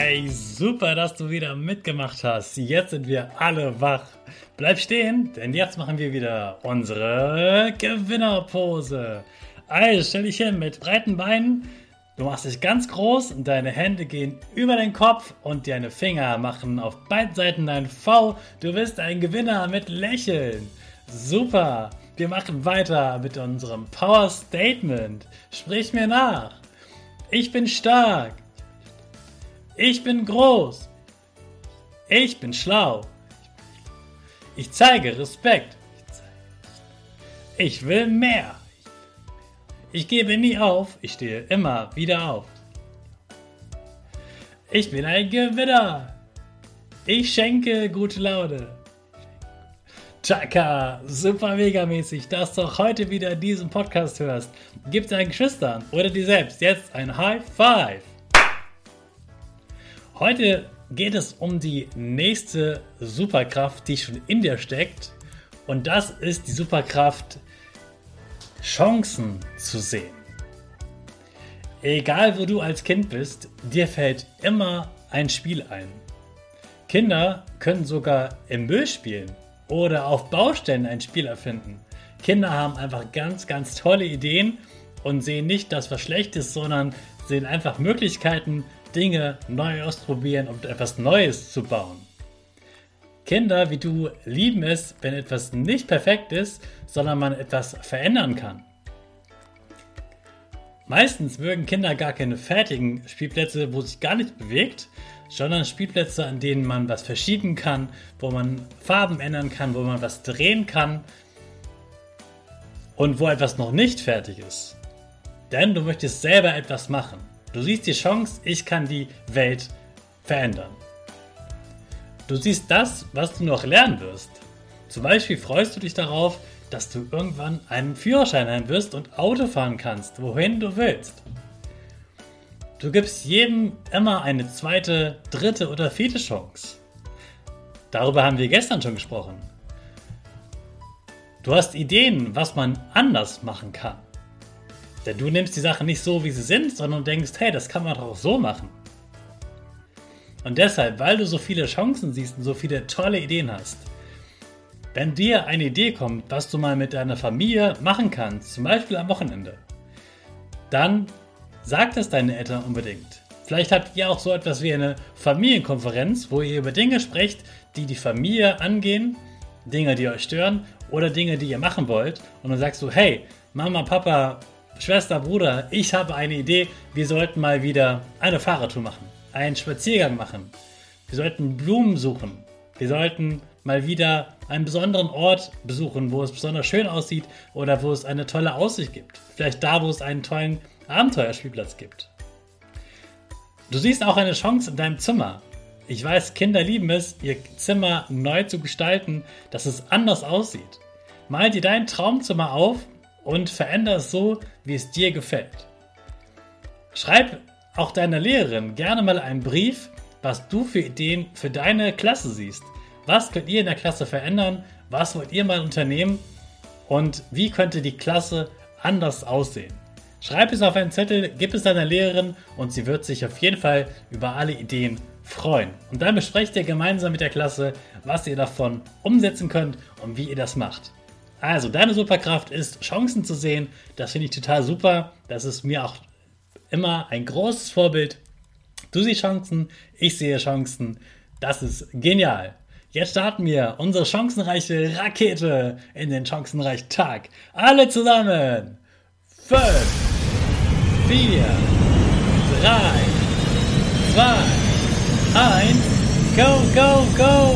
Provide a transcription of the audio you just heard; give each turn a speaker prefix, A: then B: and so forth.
A: Hey, super, dass du wieder mitgemacht hast. Jetzt sind wir alle wach. Bleib stehen, denn jetzt machen wir wieder unsere Gewinnerpose. Also stell dich hin mit breiten Beinen. Du machst dich ganz groß und deine Hände gehen über den Kopf und deine Finger machen auf beiden Seiten ein V. Du bist ein Gewinner mit Lächeln. Super. Wir machen weiter mit unserem Power Statement. Sprich mir nach. Ich bin stark. Ich bin groß. Ich bin schlau. Ich zeige Respekt. Ich will mehr. Ich gebe nie auf. Ich stehe immer wieder auf. Ich bin ein Gewinner. Ich schenke gute Laune. Chaka, super mega mäßig, dass du heute wieder diesen Podcast hörst. Gib deinen Geschwistern oder dir selbst jetzt ein High Five. Heute geht es um die nächste Superkraft, die schon in dir steckt. Und das ist die Superkraft, Chancen zu sehen. Egal wo du als Kind bist, dir fällt immer ein Spiel ein. Kinder können sogar im Müll spielen oder auf Baustellen ein Spiel erfinden. Kinder haben einfach ganz, ganz tolle Ideen und sehen nicht das, was schlecht ist, sondern sehen einfach Möglichkeiten, Dinge neu ausprobieren und etwas Neues zu bauen. Kinder wie du lieben es, wenn etwas nicht perfekt ist, sondern man etwas verändern kann. Meistens mögen Kinder gar keine fertigen Spielplätze, wo sich gar nichts bewegt, sondern Spielplätze, an denen man was verschieben kann, wo man Farben ändern kann, wo man was drehen kann und wo etwas noch nicht fertig ist. Denn du möchtest selber etwas machen. Du siehst die Chance, ich kann die Welt verändern. Du siehst das, was du noch lernen wirst. Zum Beispiel freust du dich darauf, dass du irgendwann einen Führerschein haben wirst und Auto fahren kannst, wohin du willst. Du gibst jedem immer eine zweite, dritte oder vierte Chance. Darüber haben wir gestern schon gesprochen. Du hast Ideen, was man anders machen kann. Denn du nimmst die Sachen nicht so, wie sie sind, sondern denkst, hey, das kann man doch auch so machen. Und deshalb, weil du so viele Chancen siehst und so viele tolle Ideen hast, wenn dir eine Idee kommt, was du mal mit deiner Familie machen kannst, zum Beispiel am Wochenende, dann sag das deinen Eltern unbedingt. Vielleicht habt ihr auch so etwas wie eine Familienkonferenz, wo ihr über Dinge sprecht, die die Familie angehen, Dinge, die euch stören oder Dinge, die ihr machen wollt. Und dann sagst du, hey, Mama, Papa, Schwester, Bruder, ich habe eine Idee. Wir sollten mal wieder eine Fahrradtour machen, einen Spaziergang machen. Wir sollten Blumen suchen. Wir sollten mal wieder einen besonderen Ort besuchen, wo es besonders schön aussieht oder wo es eine tolle Aussicht gibt. Vielleicht da, wo es einen tollen Abenteuerspielplatz gibt. Du siehst auch eine Chance in deinem Zimmer. Ich weiß, Kinder lieben es, ihr Zimmer neu zu gestalten, dass es anders aussieht. Mal dir dein Traumzimmer auf und veränder es so, wie es dir gefällt. Schreib auch deiner Lehrerin gerne mal einen Brief, was du für Ideen für deine Klasse siehst. Was könnt ihr in der Klasse verändern? Was wollt ihr mal unternehmen? Und wie könnte die Klasse anders aussehen? Schreib es auf einen Zettel, gib es deiner Lehrerin und sie wird sich auf jeden Fall über alle Ideen freuen. Und dann besprecht ihr gemeinsam mit der Klasse, was ihr davon umsetzen könnt und wie ihr das macht. Also, deine Superkraft ist, Chancen zu sehen. Das finde ich total super. Das ist mir auch immer ein großes Vorbild. Du siehst Chancen, ich sehe Chancen. Das ist genial. Jetzt starten wir unsere chancenreiche Rakete in den chancenreichen Tag. Alle zusammen. 5, 4, 3, 2, 1, go, go, go!